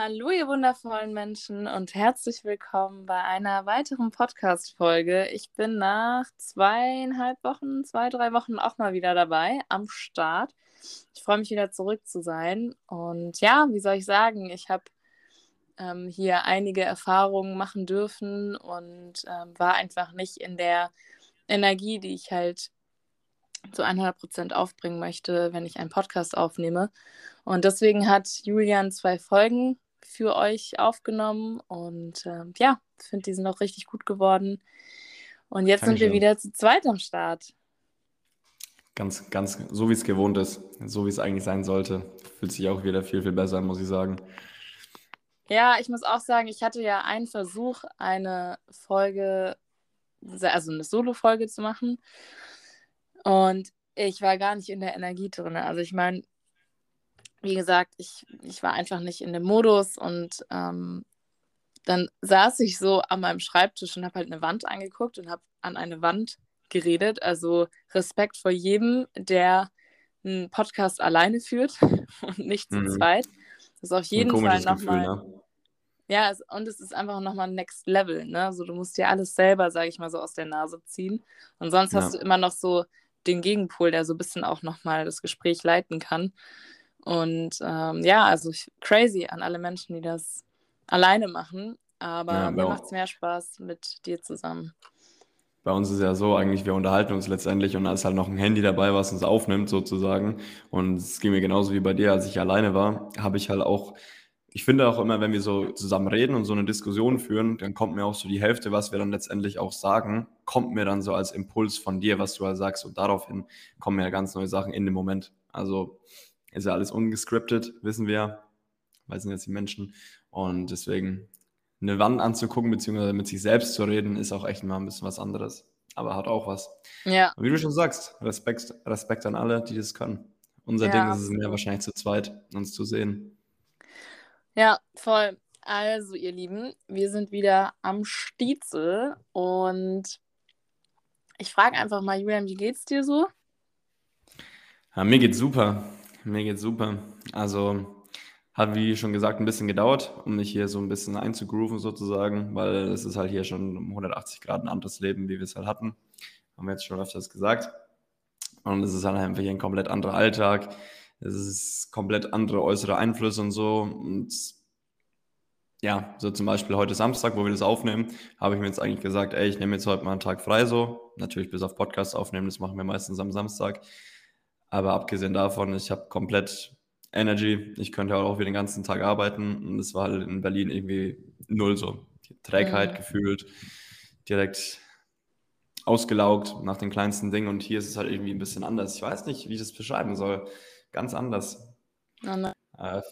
Hallo, ihr wundervollen Menschen und herzlich willkommen bei einer weiteren Podcast-Folge. Ich bin nach zweieinhalb Wochen, zwei, drei Wochen auch mal wieder dabei am Start. Ich freue mich wieder zurück zu sein. Und ja, wie soll ich sagen, ich habe ähm, hier einige Erfahrungen machen dürfen und ähm, war einfach nicht in der Energie, die ich halt zu 100 Prozent aufbringen möchte, wenn ich einen Podcast aufnehme. Und deswegen hat Julian zwei Folgen für euch aufgenommen und äh, ja, finde, die sind auch richtig gut geworden. Und jetzt Dankeschön. sind wir wieder zu zweit am Start. Ganz, ganz so wie es gewohnt ist, so wie es eigentlich sein sollte. Fühlt sich auch wieder viel, viel besser an, muss ich sagen. Ja, ich muss auch sagen, ich hatte ja einen Versuch, eine Folge, also eine Solo-Folge zu machen. Und ich war gar nicht in der Energie drin. Also ich meine, wie gesagt, ich, ich war einfach nicht in dem Modus und ähm, dann saß ich so an meinem Schreibtisch und habe halt eine Wand angeguckt und habe an eine Wand geredet. Also Respekt vor jedem, der einen Podcast alleine führt und nicht zu mhm. zweit. Das ist auf jeden Fall nochmal. Ne? Ja, es, und es ist einfach nochmal Next Level. Ne? Also du musst dir alles selber, sage ich mal, so aus der Nase ziehen. Und sonst ja. hast du immer noch so den Gegenpol, der so ein bisschen auch nochmal das Gespräch leiten kann. Und ähm, ja, also ich, crazy an alle Menschen, die das alleine machen. Aber ja, mir macht es mehr Spaß mit dir zusammen. Bei uns ist ja so eigentlich, wir unterhalten uns letztendlich und da ist halt noch ein Handy dabei, was uns aufnimmt sozusagen. Und es ging mir genauso wie bei dir, als ich alleine war, habe ich halt auch, ich finde auch immer, wenn wir so zusammen reden und so eine Diskussion führen, dann kommt mir auch so die Hälfte, was wir dann letztendlich auch sagen, kommt mir dann so als Impuls von dir, was du halt sagst. Und daraufhin kommen mir ganz neue Sachen in dem Moment. Also ist ja alles ungescriptet, wissen wir, weil sind jetzt die Menschen. Und deswegen eine Wand anzugucken, beziehungsweise mit sich selbst zu reden, ist auch echt mal ein bisschen was anderes. Aber hat auch was. Ja. Und wie du schon sagst, Respekt, Respekt an alle, die das können. Unser ja. Ding ist es mehr wahrscheinlich zu zweit, uns zu sehen. Ja, voll. Also, ihr Lieben, wir sind wieder am Stiezel und ich frage einfach mal, Julian, wie geht's dir so? Ja, mir geht's super. Mir geht's super. Also hat, wie schon gesagt, ein bisschen gedauert, um mich hier so ein bisschen einzugrooven sozusagen, weil es ist halt hier schon um 180 Grad ein anderes Leben, wie wir es halt hatten. Haben wir jetzt schon öfters gesagt. Und es ist halt einfach hier ein komplett anderer Alltag. Es ist komplett andere äußere Einflüsse und so. Und ja, so zum Beispiel heute Samstag, wo wir das aufnehmen, habe ich mir jetzt eigentlich gesagt, ey, ich nehme jetzt heute mal einen Tag frei so. Natürlich bis auf Podcast aufnehmen, das machen wir meistens am Samstag. Aber abgesehen davon, ich habe komplett Energy. Ich könnte auch wieder den ganzen Tag arbeiten. Und es war halt in Berlin irgendwie null so. Die Trägheit mhm. gefühlt, direkt ausgelaugt nach den kleinsten Dingen. Und hier ist es halt irgendwie ein bisschen anders. Ich weiß nicht, wie ich das beschreiben soll. Ganz anders. Oh äh,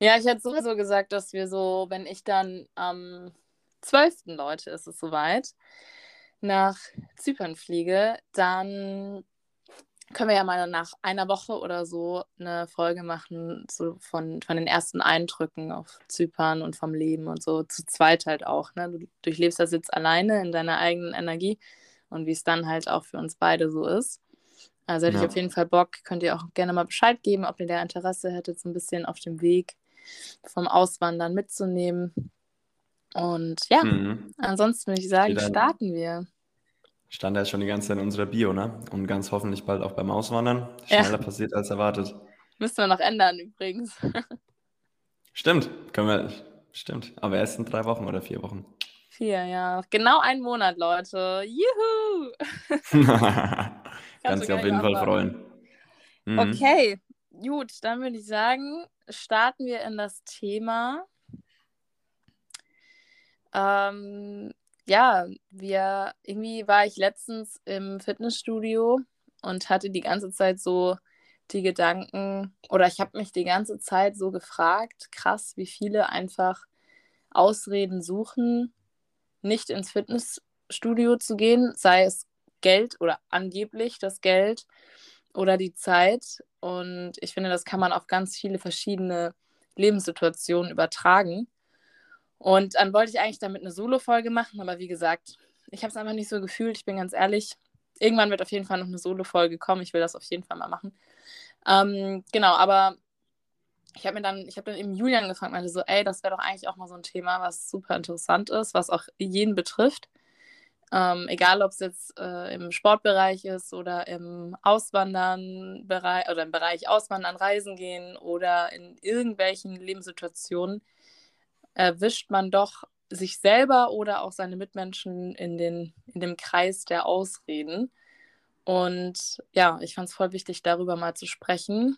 ja, ich hätte sowieso gesagt, dass wir so, wenn ich dann am 12. Leute ist es soweit, nach Zypern fliege, dann können wir ja mal nach einer Woche oder so eine Folge machen, so von, von den ersten Eindrücken auf Zypern und vom Leben und so, zu zweit halt auch. Ne? Du durchlebst das jetzt alleine in deiner eigenen Energie und wie es dann halt auch für uns beide so ist. Also hätte ja. ich auf jeden Fall Bock, könnt ihr auch gerne mal Bescheid geben, ob ihr da Interesse hättet, so ein bisschen auf dem Weg vom Auswandern mitzunehmen. Und ja, mhm. ansonsten würde ich sagen, starten wir. Stand ja schon die ganze Zeit in unserer Bio, ne? Und ganz hoffentlich bald auch beim Auswandern. Schneller ja. passiert als erwartet. Müssen wir noch ändern übrigens. Stimmt, können wir. Stimmt, aber erst in drei Wochen oder vier Wochen. Vier, ja. Genau einen Monat, Leute. Juhu! Kannst dich auf jeden Fall freuen. Mhm. Okay, gut, dann würde ich sagen, starten wir in das Thema. Ähm, ja, wir, irgendwie war ich letztens im Fitnessstudio und hatte die ganze Zeit so die Gedanken, oder ich habe mich die ganze Zeit so gefragt, krass, wie viele einfach Ausreden suchen, nicht ins Fitnessstudio zu gehen, sei es Geld oder angeblich das Geld oder die Zeit. Und ich finde, das kann man auf ganz viele verschiedene Lebenssituationen übertragen. Und dann wollte ich eigentlich damit eine Solo-Folge machen, aber wie gesagt, ich habe es einfach nicht so gefühlt. Ich bin ganz ehrlich. Irgendwann wird auf jeden Fall noch eine Solo-Folge kommen. Ich will das auf jeden Fall mal machen. Ähm, genau, aber ich habe mir dann, ich habe dann eben Julian gefragt, meinte so, ey, das wäre doch eigentlich auch mal so ein Thema, was super interessant ist, was auch jeden betrifft. Ähm, egal, ob es jetzt äh, im Sportbereich ist oder im Auswandern Bereich oder im Bereich Auswandern, Reisen gehen oder in irgendwelchen Lebenssituationen, erwischt man doch sich selber oder auch seine Mitmenschen in, den, in dem Kreis der Ausreden. Und ja, ich fand es voll wichtig, darüber mal zu sprechen.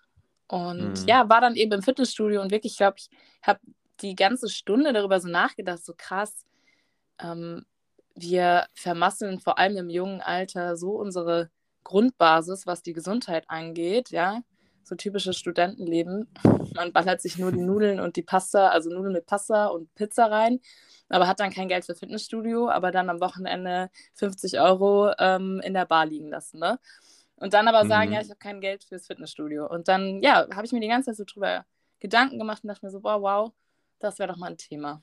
Und mhm. ja, war dann eben im Fitnessstudio und wirklich, ich glaube, ich habe die ganze Stunde darüber so nachgedacht, so krass. Ähm, wir vermasseln vor allem im jungen Alter so unsere Grundbasis, was die Gesundheit angeht, ja. So typisches Studentenleben. Man ballert sich nur die Nudeln und die Pasta, also Nudeln mit Pasta und Pizza rein, aber hat dann kein Geld für Fitnessstudio, aber dann am Wochenende 50 Euro ähm, in der Bar liegen lassen, ne? Und dann aber sagen, mhm. ja, ich habe kein Geld fürs Fitnessstudio. Und dann, ja, habe ich mir die ganze Zeit so drüber Gedanken gemacht und dachte mir so, wow, wow, das wäre doch mal ein Thema.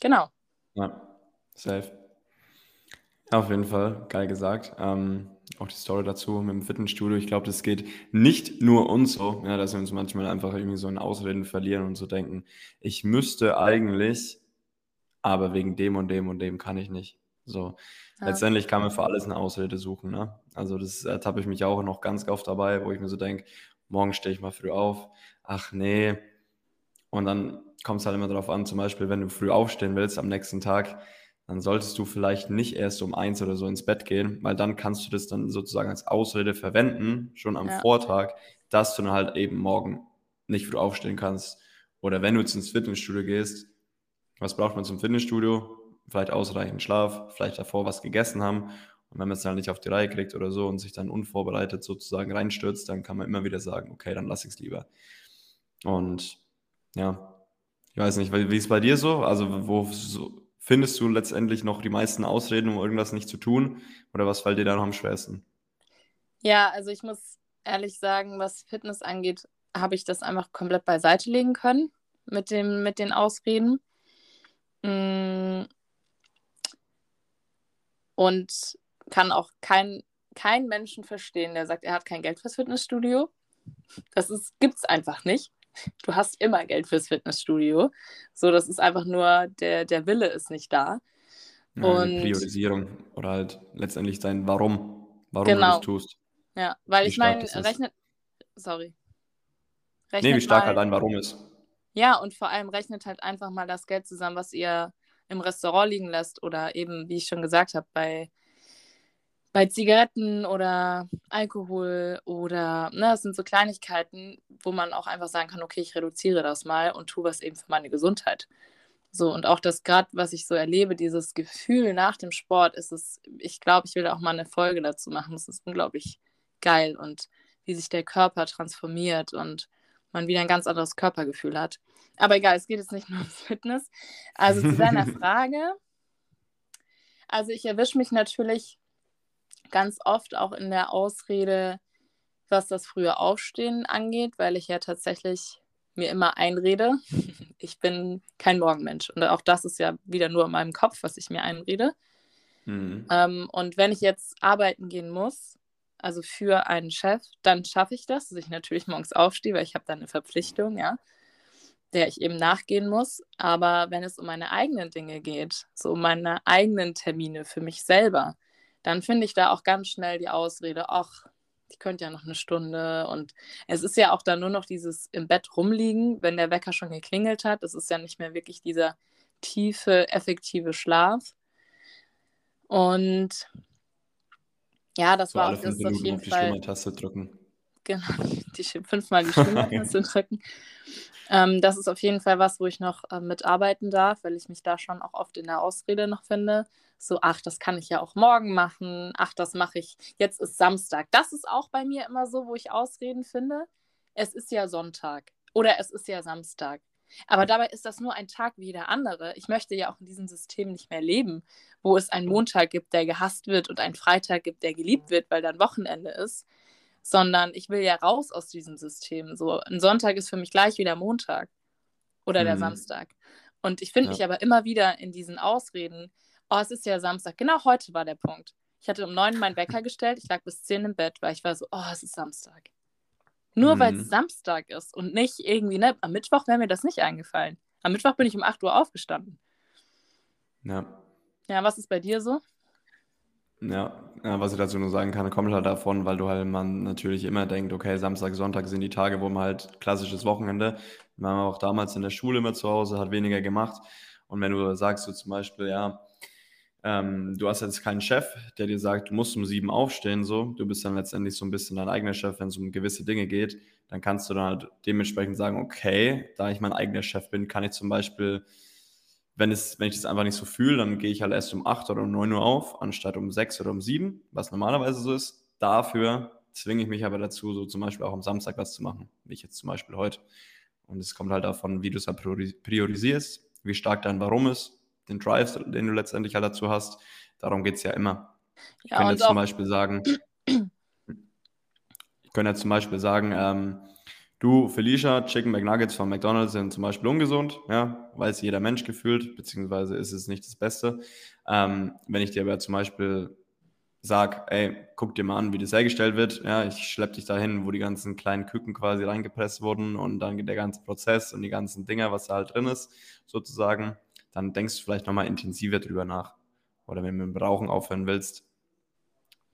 Genau. Ja, safe. Auf jeden Fall, geil gesagt. Ähm, auch die Story dazu mit dem Fitnessstudio. Ich glaube, das geht nicht nur uns so, ja, dass wir uns manchmal einfach irgendwie so in Ausreden verlieren und so denken, ich müsste eigentlich, aber wegen dem und dem und dem kann ich nicht. So, ja. letztendlich kann man für alles eine Ausrede suchen. Ne? Also, das ertappe ich mich auch noch ganz oft dabei, wo ich mir so denke, morgen stehe ich mal früh auf. Ach nee. Und dann kommt es halt immer darauf an, zum Beispiel, wenn du früh aufstehen willst am nächsten Tag, dann solltest du vielleicht nicht erst um eins oder so ins Bett gehen, weil dann kannst du das dann sozusagen als Ausrede verwenden, schon am ja. Vortag, dass du dann halt eben morgen nicht früh aufstehen kannst. Oder wenn du jetzt ins Fitnessstudio gehst, was braucht man zum Fitnessstudio? Vielleicht ausreichend Schlaf, vielleicht davor was gegessen haben. Und wenn man es dann nicht auf die Reihe kriegt oder so und sich dann unvorbereitet sozusagen reinstürzt, dann kann man immer wieder sagen, okay, dann lasse ich es lieber. Und ja, ich weiß nicht, wie ist es bei dir so? Also, wo so, findest du letztendlich noch die meisten Ausreden, um irgendwas nicht zu tun? Oder was fällt dir da noch am schwersten? Ja, also ich muss ehrlich sagen, was Fitness angeht, habe ich das einfach komplett beiseite legen können mit, dem, mit den Ausreden. Mm. Und kann auch kein, kein Menschen verstehen, der sagt, er hat kein Geld fürs Fitnessstudio. Das gibt es einfach nicht du hast immer Geld fürs Fitnessstudio. So, das ist einfach nur, der, der Wille ist nicht da. Ja, und Priorisierung oder halt letztendlich dein Warum, warum genau. du das tust. Ja, weil wie ich meine, rechnet, sorry. Rechnet nee, wie stark mal, halt dein Warum ist. Ja, und vor allem rechnet halt einfach mal das Geld zusammen, was ihr im Restaurant liegen lässt oder eben, wie ich schon gesagt habe, bei bei Zigaretten oder Alkohol oder, ne, das sind so Kleinigkeiten, wo man auch einfach sagen kann, okay, ich reduziere das mal und tue was eben für meine Gesundheit. So, und auch das gerade, was ich so erlebe, dieses Gefühl nach dem Sport, ist es, ich glaube, ich will auch mal eine Folge dazu machen. Es ist unglaublich geil und wie sich der Körper transformiert und man wieder ein ganz anderes Körpergefühl hat. Aber egal, es geht jetzt nicht nur ums Fitness. Also zu deiner Frage. Also ich erwische mich natürlich ganz oft auch in der Ausrede, was das frühe Aufstehen angeht, weil ich ja tatsächlich mir immer einrede, ich bin kein Morgenmensch. Und auch das ist ja wieder nur in meinem Kopf, was ich mir einrede. Mhm. Ähm, und wenn ich jetzt arbeiten gehen muss, also für einen Chef, dann schaffe ich das, dass ich natürlich morgens aufstehe, weil ich habe da eine Verpflichtung, ja, der ich eben nachgehen muss. Aber wenn es um meine eigenen Dinge geht, so um meine eigenen Termine für mich selber, dann finde ich da auch ganz schnell die Ausrede, ach, ich könnte ja noch eine Stunde. Und es ist ja auch dann nur noch dieses im Bett rumliegen, wenn der Wecker schon geklingelt hat. Es ist ja nicht mehr wirklich dieser tiefe, effektive Schlaf. Und ja, das so war auch das auf jeden auf Fall. Die Taste drücken. Genau, die, fünfmal die Stimmtaste drücken. Ähm, das ist auf jeden Fall was, wo ich noch äh, mitarbeiten darf, weil ich mich da schon auch oft in der Ausrede noch finde so, ach, das kann ich ja auch morgen machen, ach, das mache ich, jetzt ist Samstag. Das ist auch bei mir immer so, wo ich Ausreden finde. Es ist ja Sonntag oder es ist ja Samstag. Aber dabei ist das nur ein Tag wie jeder andere. Ich möchte ja auch in diesem System nicht mehr leben, wo es einen Montag gibt, der gehasst wird und einen Freitag gibt, der geliebt wird, weil dann Wochenende ist. Sondern ich will ja raus aus diesem System. So, ein Sonntag ist für mich gleich wie der Montag oder mhm. der Samstag. Und ich finde ja. mich aber immer wieder in diesen Ausreden, oh, es ist ja Samstag. Genau heute war der Punkt. Ich hatte um neun meinen Wecker gestellt, ich lag bis zehn im Bett, weil ich war so, oh, es ist Samstag. Nur mhm. weil es Samstag ist und nicht irgendwie, ne, am Mittwoch wäre mir das nicht eingefallen. Am Mittwoch bin ich um 8 Uhr aufgestanden. Ja. Ja, was ist bei dir so? Ja, was ich dazu nur sagen kann, kommt halt davon, weil du halt man natürlich immer denkt, okay, Samstag, Sonntag sind die Tage, wo man halt klassisches Wochenende, man war auch damals in der Schule immer zu Hause, hat weniger gemacht. Und wenn du sagst, so zum Beispiel, ja, ähm, du hast jetzt keinen Chef, der dir sagt, du musst um sieben aufstehen, so, du bist dann letztendlich so ein bisschen dein eigener Chef, wenn es um gewisse Dinge geht, dann kannst du dann halt dementsprechend sagen, okay, da ich mein eigener Chef bin, kann ich zum Beispiel wenn, es, wenn ich das einfach nicht so fühle, dann gehe ich halt erst um 8 oder um 9 Uhr auf, anstatt um 6 oder um 7, was normalerweise so ist. Dafür zwinge ich mich aber dazu, so zum Beispiel auch am Samstag was zu machen, wie ich jetzt zum Beispiel heute. Und es kommt halt davon, wie du es halt priorisierst, wie stark dein Warum ist, den Drive, den du letztendlich halt dazu hast. Darum geht es ja immer. Ja, ich könnte jetzt zum Beispiel sagen, ich könnte jetzt zum Beispiel sagen, ähm, Du, Felicia, Chicken McNuggets von McDonald's sind zum Beispiel ungesund, ja, weiß jeder Mensch gefühlt, beziehungsweise ist es nicht das Beste. Ähm, wenn ich dir aber zum Beispiel sage, ey, guck dir mal an, wie das hergestellt wird, ja, ich schleppe dich dahin, wo die ganzen kleinen Küken quasi reingepresst wurden und dann der ganze Prozess und die ganzen Dinger, was da halt drin ist, sozusagen, dann denkst du vielleicht nochmal intensiver drüber nach. Oder wenn du mit dem Rauchen aufhören willst,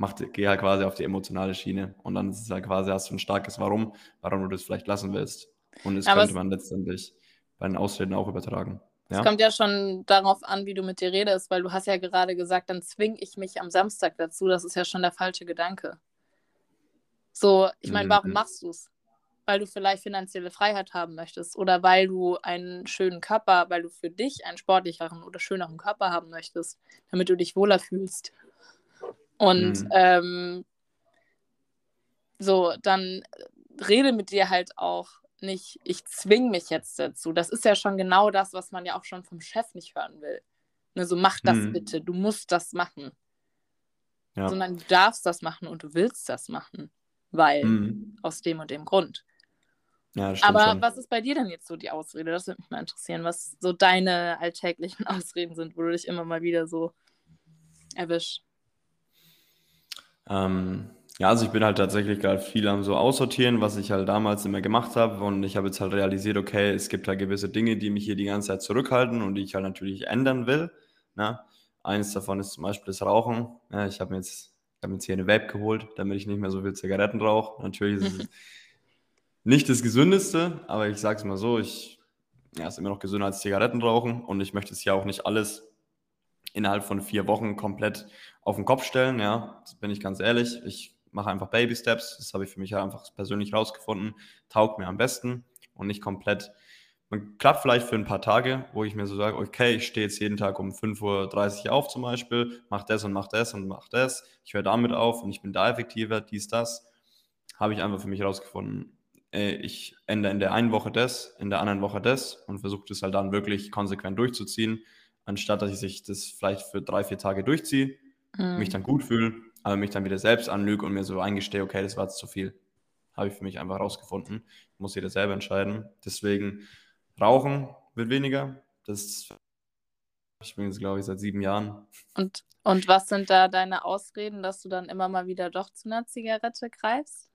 mach, geh halt quasi auf die emotionale Schiene und dann ist es halt quasi, hast du ein starkes Warum, warum du das vielleicht lassen willst. Und das Aber könnte man letztendlich bei den Ausreden auch übertragen. Es ja? kommt ja schon darauf an, wie du mit dir redest, weil du hast ja gerade gesagt, dann zwinge ich mich am Samstag dazu. Das ist ja schon der falsche Gedanke. So, ich meine, warum mhm. machst du es? Weil du vielleicht finanzielle Freiheit haben möchtest oder weil du einen schönen Körper, weil du für dich einen sportlicheren oder schöneren Körper haben möchtest, damit du dich wohler fühlst. Und mhm. ähm, so, dann rede mit dir halt auch nicht, ich zwinge mich jetzt dazu. Das ist ja schon genau das, was man ja auch schon vom Chef nicht hören will. Ne, so, mach das mhm. bitte, du musst das machen. Ja. Sondern du darfst das machen und du willst das machen. Weil, mhm. aus dem und dem Grund. Ja, Aber schon. was ist bei dir denn jetzt so die Ausrede? Das würde mich mal interessieren, was so deine alltäglichen Ausreden sind, wo du dich immer mal wieder so erwischst. Ähm, ja, also ich bin halt tatsächlich gerade viel am so aussortieren, was ich halt damals immer gemacht habe. Und ich habe jetzt halt realisiert, okay, es gibt halt gewisse Dinge, die mich hier die ganze Zeit zurückhalten und die ich halt natürlich ändern will. Ne? Eines davon ist zum Beispiel das Rauchen. Ja, ich habe mir jetzt, hab mir jetzt hier eine Vape geholt, damit ich nicht mehr so viel Zigaretten rauche. Natürlich ist es nicht das Gesündeste, aber ich sage es mal so, ich ja, ist immer noch gesünder als Zigaretten rauchen und ich möchte es ja auch nicht alles innerhalb von vier Wochen komplett auf den Kopf stellen. Ja, das bin ich ganz ehrlich. Ich mache einfach Baby Steps. Das habe ich für mich einfach persönlich rausgefunden. Taugt mir am besten und nicht komplett. Man klappt vielleicht für ein paar Tage, wo ich mir so sage, okay, ich stehe jetzt jeden Tag um 5.30 Uhr auf zum Beispiel, mache das und mache das und mache das. Ich höre damit auf und ich bin da effektiver, dies, das. Habe ich einfach für mich rausgefunden. Ich ändere in der einen Woche das, in der anderen Woche das und versuche das halt dann wirklich konsequent durchzuziehen anstatt dass ich das vielleicht für drei, vier Tage durchziehe, mhm. mich dann gut fühle, aber mich dann wieder selbst anlüge und mir so eingestehe, okay, das war jetzt zu viel. Habe ich für mich einfach rausgefunden. Muss jeder selber entscheiden. Deswegen Rauchen wird weniger. Das ich bin jetzt, glaube ich, seit sieben Jahren. Und, und was sind da deine Ausreden, dass du dann immer mal wieder doch zu einer Zigarette greifst?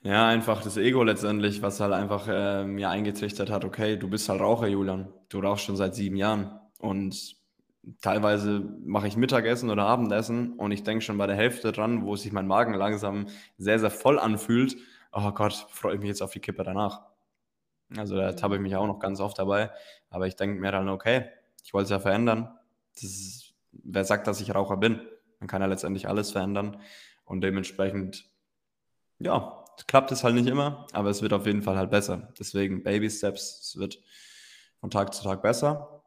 Ja, einfach das Ego letztendlich, was halt einfach äh, mir eingetrichtert hat, okay, du bist halt Raucher, Julian. Du rauchst schon seit sieben Jahren. Und teilweise mache ich Mittagessen oder Abendessen und ich denke schon bei der Hälfte dran, wo sich mein Magen langsam sehr, sehr voll anfühlt. Oh Gott, freue ich mich jetzt auf die Kippe danach. Also da tappe ich mich auch noch ganz oft dabei. Aber ich denke mir dann, okay, ich wollte es ja verändern. Ist, wer sagt, dass ich Raucher bin? Man kann ja letztendlich alles verändern. Und dementsprechend, ja, klappt es halt nicht immer, aber es wird auf jeden Fall halt besser. Deswegen Baby Steps, es wird von Tag zu Tag besser.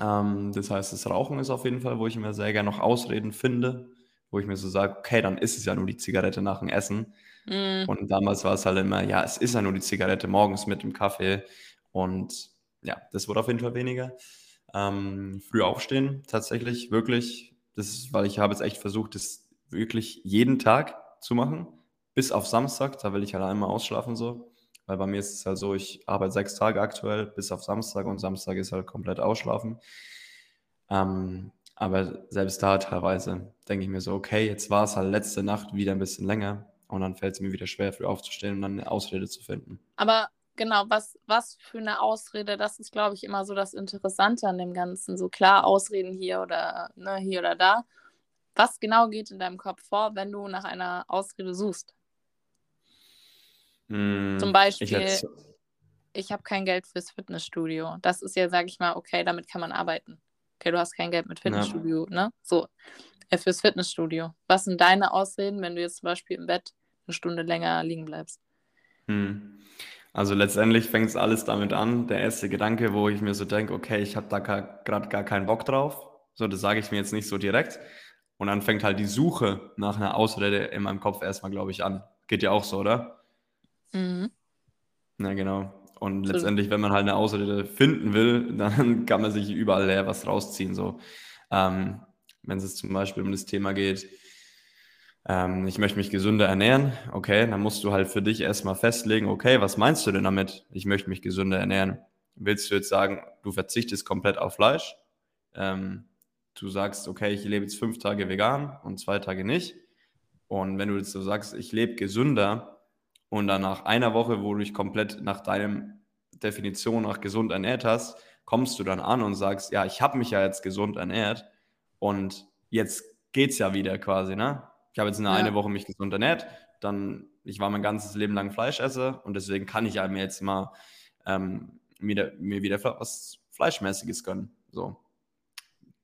Ähm, das heißt, das Rauchen ist auf jeden Fall, wo ich mir sehr gerne noch Ausreden finde, wo ich mir so sage, okay, dann ist es ja nur die Zigarette nach dem Essen. Mm. Und damals war es halt immer, ja, es ist ja nur die Zigarette morgens mit dem Kaffee. Und ja, das wurde auf jeden Fall weniger. Ähm, früh aufstehen, tatsächlich, wirklich. Das ist, weil ich habe jetzt echt versucht, das wirklich jeden Tag zu machen bis auf Samstag, da will ich halt einmal ausschlafen so. Weil bei mir ist es halt so, ich arbeite sechs Tage aktuell bis auf Samstag und Samstag ist halt komplett ausschlafen. Ähm, aber selbst da teilweise denke ich mir so, okay, jetzt war es halt letzte Nacht wieder ein bisschen länger. Und dann fällt es mir wieder schwer, früh aufzustehen und dann eine Ausrede zu finden. Aber genau, was, was für eine Ausrede, das ist, glaube ich, immer so das Interessante an dem Ganzen. So klar, Ausreden hier oder ne, hier oder da. Was genau geht in deinem Kopf vor, wenn du nach einer Ausrede suchst? Mm, Zum Beispiel, ich, ich habe kein Geld fürs Fitnessstudio. Das ist ja, sage ich mal, okay, damit kann man arbeiten. Okay, du hast kein Geld mit Fitnessstudio, ja. ne? So, äh, fürs Fitnessstudio. Was sind deine Ausreden, wenn du jetzt zum Beispiel im Bett eine Stunde länger liegen bleibst? Hm. Also letztendlich fängt es alles damit an. Der erste Gedanke, wo ich mir so denke, okay, ich habe da gerade gar keinen Bock drauf. So, das sage ich mir jetzt nicht so direkt. Und dann fängt halt die Suche nach einer Ausrede in meinem Kopf erstmal, glaube ich, an. Geht ja auch so, oder? Mhm. Na genau. Und letztendlich, wenn man halt eine Ausrede finden will, dann kann man sich überall leer was rausziehen. So. Ähm, wenn es zum Beispiel um das Thema geht, ähm, ich möchte mich gesünder ernähren, okay, dann musst du halt für dich erstmal festlegen, okay, was meinst du denn damit? Ich möchte mich gesünder ernähren. Willst du jetzt sagen, du verzichtest komplett auf Fleisch? Ähm, du sagst, okay, ich lebe jetzt fünf Tage vegan und zwei Tage nicht. Und wenn du jetzt so sagst, ich lebe gesünder und dann nach einer Woche, wo du dich komplett nach deinem Definition nach gesund ernährt hast, kommst du dann an und sagst, ja, ich habe mich ja jetzt gesund ernährt und jetzt geht es ja wieder quasi, ne? Ich habe jetzt in ja. eine Woche mich gesund ernährt, dann, ich war mein ganzes Leben lang Fleischesser und deswegen kann ich ja mir jetzt mal ähm, mir, mir wieder was Fleischmäßiges gönnen. So.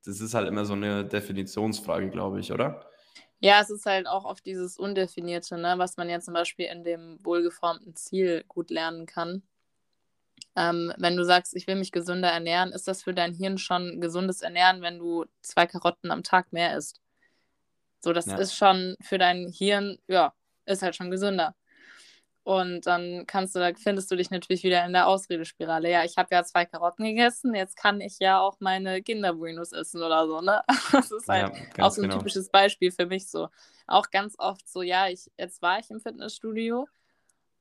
Das ist halt immer so eine Definitionsfrage, glaube ich, oder? Ja, es ist halt auch oft dieses Undefinierte, ne, was man ja zum Beispiel in dem wohlgeformten Ziel gut lernen kann. Ähm, wenn du sagst, ich will mich gesünder ernähren, ist das für dein Hirn schon gesundes Ernähren, wenn du zwei Karotten am Tag mehr isst? So, das ja. ist schon für dein Hirn, ja, ist halt schon gesünder. Und dann kannst du, da findest du dich natürlich wieder in der Ausredespirale. Ja, ich habe ja zwei Karotten gegessen, jetzt kann ich ja auch meine Kinderbuenos essen oder so, ne? Das ist halt ja, auch so ein genau. typisches Beispiel für mich so. Auch ganz oft so, ja, ich, jetzt war ich im Fitnessstudio,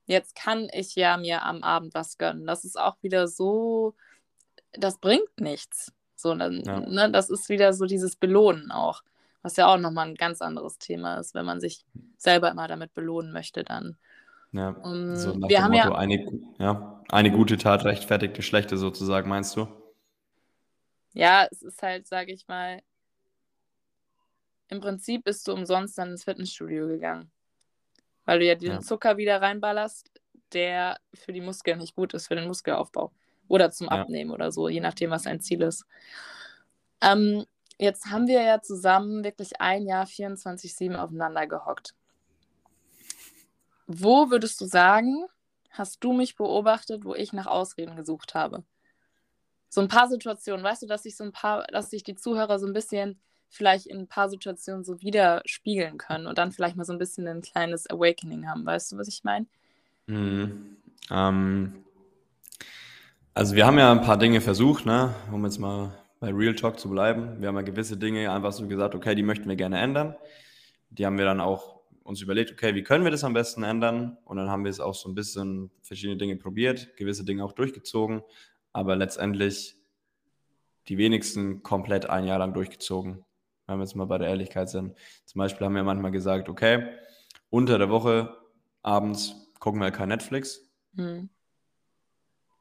jetzt kann ich ja mir am Abend was gönnen. Das ist auch wieder so, das bringt nichts. So, dann, ja. ne, das ist wieder so dieses Belohnen auch. Was ja auch nochmal ein ganz anderes Thema ist, wenn man sich selber immer damit belohnen möchte, dann. Ja, um, so nach wir dem haben Motto, ja, eine, ja, eine gute Tat rechtfertigt die schlechte sozusagen, meinst du? Ja, es ist halt, sage ich mal, im Prinzip bist du umsonst dann ins Fitnessstudio gegangen. Weil du ja den ja. Zucker wieder reinballerst, der für die Muskeln nicht gut ist, für den Muskelaufbau. Oder zum Abnehmen ja. oder so, je nachdem, was dein Ziel ist. Ähm, Jetzt haben wir ja zusammen wirklich ein Jahr 24-7 aufeinander gehockt. Wo würdest du sagen, hast du mich beobachtet, wo ich nach Ausreden gesucht habe? So ein paar Situationen, weißt du, dass sich so ein paar, dass sich die Zuhörer so ein bisschen vielleicht in ein paar Situationen so widerspiegeln können und dann vielleicht mal so ein bisschen ein kleines Awakening haben. Weißt du, was ich meine? Mhm. Ähm, also wir haben ja ein paar Dinge versucht, ne? um jetzt mal bei Real Talk zu bleiben. Wir haben ja gewisse Dinge einfach so gesagt, okay, die möchten wir gerne ändern. Die haben wir dann auch uns überlegt, okay, wie können wir das am besten ändern? Und dann haben wir es auch so ein bisschen verschiedene Dinge probiert, gewisse Dinge auch durchgezogen, aber letztendlich die wenigsten komplett ein Jahr lang durchgezogen, wenn wir jetzt mal bei der Ehrlichkeit sind. Zum Beispiel haben wir manchmal gesagt, okay, unter der Woche abends gucken wir kein Netflix. Mhm.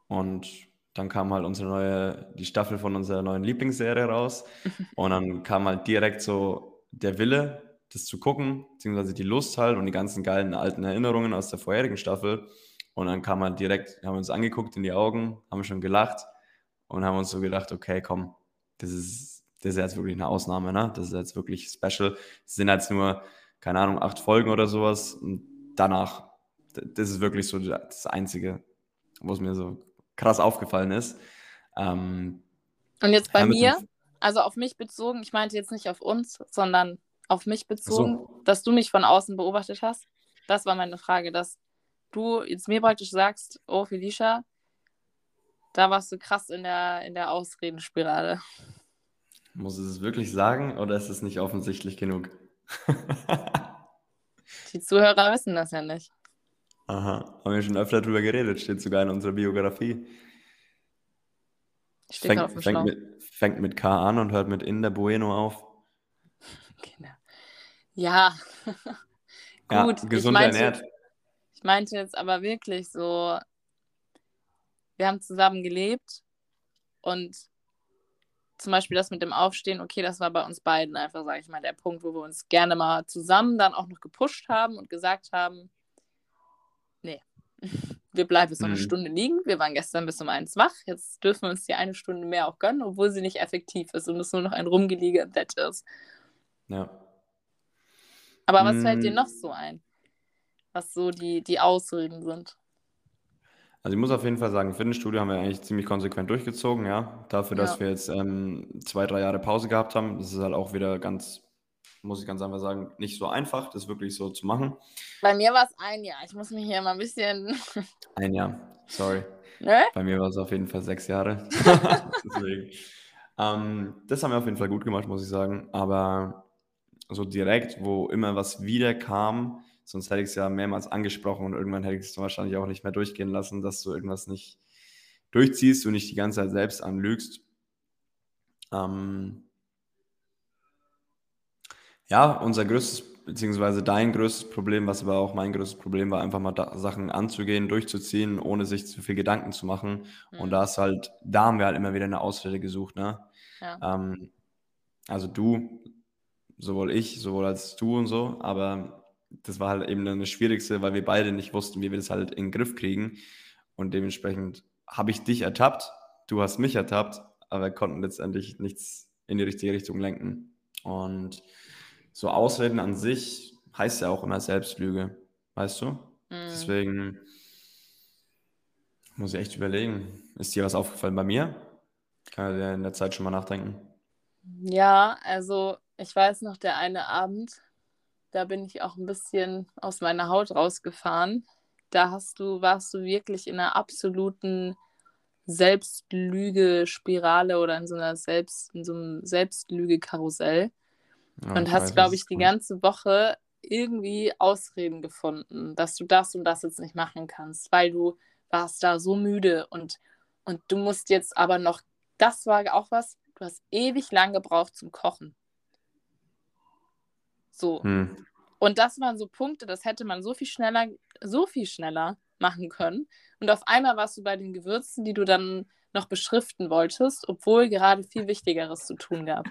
Und dann kam halt unsere neue, die Staffel von unserer neuen Lieblingsserie raus. Und dann kam halt direkt so der Wille, das zu gucken, beziehungsweise die Lust halt und die ganzen geilen alten Erinnerungen aus der vorherigen Staffel. Und dann kam halt direkt, haben uns angeguckt in die Augen, haben schon gelacht und haben uns so gedacht, okay, komm, das ist, das ist jetzt wirklich eine Ausnahme, ne? Das ist jetzt wirklich special. Es sind jetzt nur, keine Ahnung, acht Folgen oder sowas. Und danach, das ist wirklich so das Einzige, wo es mir so krass aufgefallen ist. Ähm, und jetzt bei mir, also auf mich bezogen, ich meinte jetzt nicht auf uns, sondern auf mich bezogen, so. dass du mich von außen beobachtet hast. Das war meine Frage, dass du jetzt mir praktisch sagst, oh Felicia, da warst du krass in der, in der Ausredenspirale. Muss es wirklich sagen oder ist es nicht offensichtlich genug? Die Zuhörer wissen das ja nicht. Aha, haben wir schon öfter drüber geredet, steht sogar in unserer Biografie. Fängt, auf dem fängt, mit, fängt mit K an und hört mit In der Bueno auf. Genau. Ja, Ja, Gut, ich gesund meinte, ernährt. ich meinte jetzt aber wirklich so, wir haben zusammen gelebt und zum Beispiel das mit dem Aufstehen, okay, das war bei uns beiden einfach, sage ich mal, der Punkt, wo wir uns gerne mal zusammen dann auch noch gepusht haben und gesagt haben, nee, wir bleiben jetzt noch eine Mhm. Stunde liegen. Wir waren gestern bis um eins wach. Jetzt dürfen wir uns die eine Stunde mehr auch gönnen, obwohl sie nicht effektiv ist und es nur noch ein Rumgeliege im Bett ist. Ja. Aber was fällt dir Mm. noch so ein? Was so die, die Ausreden sind? Also ich muss auf jeden Fall sagen, Fitnessstudio haben wir eigentlich ziemlich konsequent durchgezogen, ja. Dafür, dass Ja. wir jetzt ähm, zwei, drei Jahre Pause gehabt haben, das ist halt auch wieder ganz, muss ich ganz einfach sagen, nicht so einfach, das wirklich so zu machen. Bei mir war es ein Jahr. Ich muss mich hier mal ein bisschen. Ein Jahr, sorry. ne? Bei mir war es auf jeden Fall sechs Jahre. Deswegen. Ähm, das haben wir auf jeden Fall gut gemacht, muss ich sagen. Aber so direkt, wo immer was wieder kam, sonst hätte ich es ja mehrmals angesprochen und irgendwann hätte ich es wahrscheinlich auch nicht mehr durchgehen lassen, dass du irgendwas nicht durchziehst und nicht die ganze Zeit selbst anlügst. Ähm, ja, unser größtes, beziehungsweise dein größtes Problem, was aber auch mein größtes Problem war, einfach mal da, Sachen anzugehen, durchzuziehen, ohne sich zu viel Gedanken zu machen. Und Hm. da ist halt, da haben wir halt immer wieder eine Ausrede gesucht, ne? Ja. Ähm, also du, sowohl ich, sowohl als du und so, aber das war halt eben dann das Schwierigste, weil wir beide nicht wussten, wie wir das halt in den Griff kriegen. Und dementsprechend habe ich dich ertappt, du hast mich ertappt, aber wir konnten letztendlich nichts in die richtige Richtung lenken. Und so Ausreden an sich heißt ja auch immer Selbstlüge, weißt du? Hm. Deswegen muss ich echt überlegen. Ist dir was aufgefallen bei mir? Kann ja in der Zeit schon mal nachdenken. Ja, also ich weiß noch, der eine Abend, da bin ich auch ein bisschen aus meiner Haut rausgefahren. Da hast du, warst du wirklich in einer absoluten Selbstlüge-Spirale oder in so einer Selbst, in so einem Selbstlüge-Karussell. Ja, Und hast, glaube ich, die kommt. ganze Woche irgendwie Ausreden gefunden, dass du das und das jetzt nicht machen kannst, weil du warst da so müde und, und du musst jetzt aber noch, das war auch was, du hast ewig lang gebraucht zum Kochen. So. Hm. Und das waren so Punkte, das hätte man so viel schneller, so viel schneller machen können. Und auf einmal warst du bei den Gewürzen, die du dann noch beschriften wolltest, obwohl gerade viel Wichtigeres zu tun gab.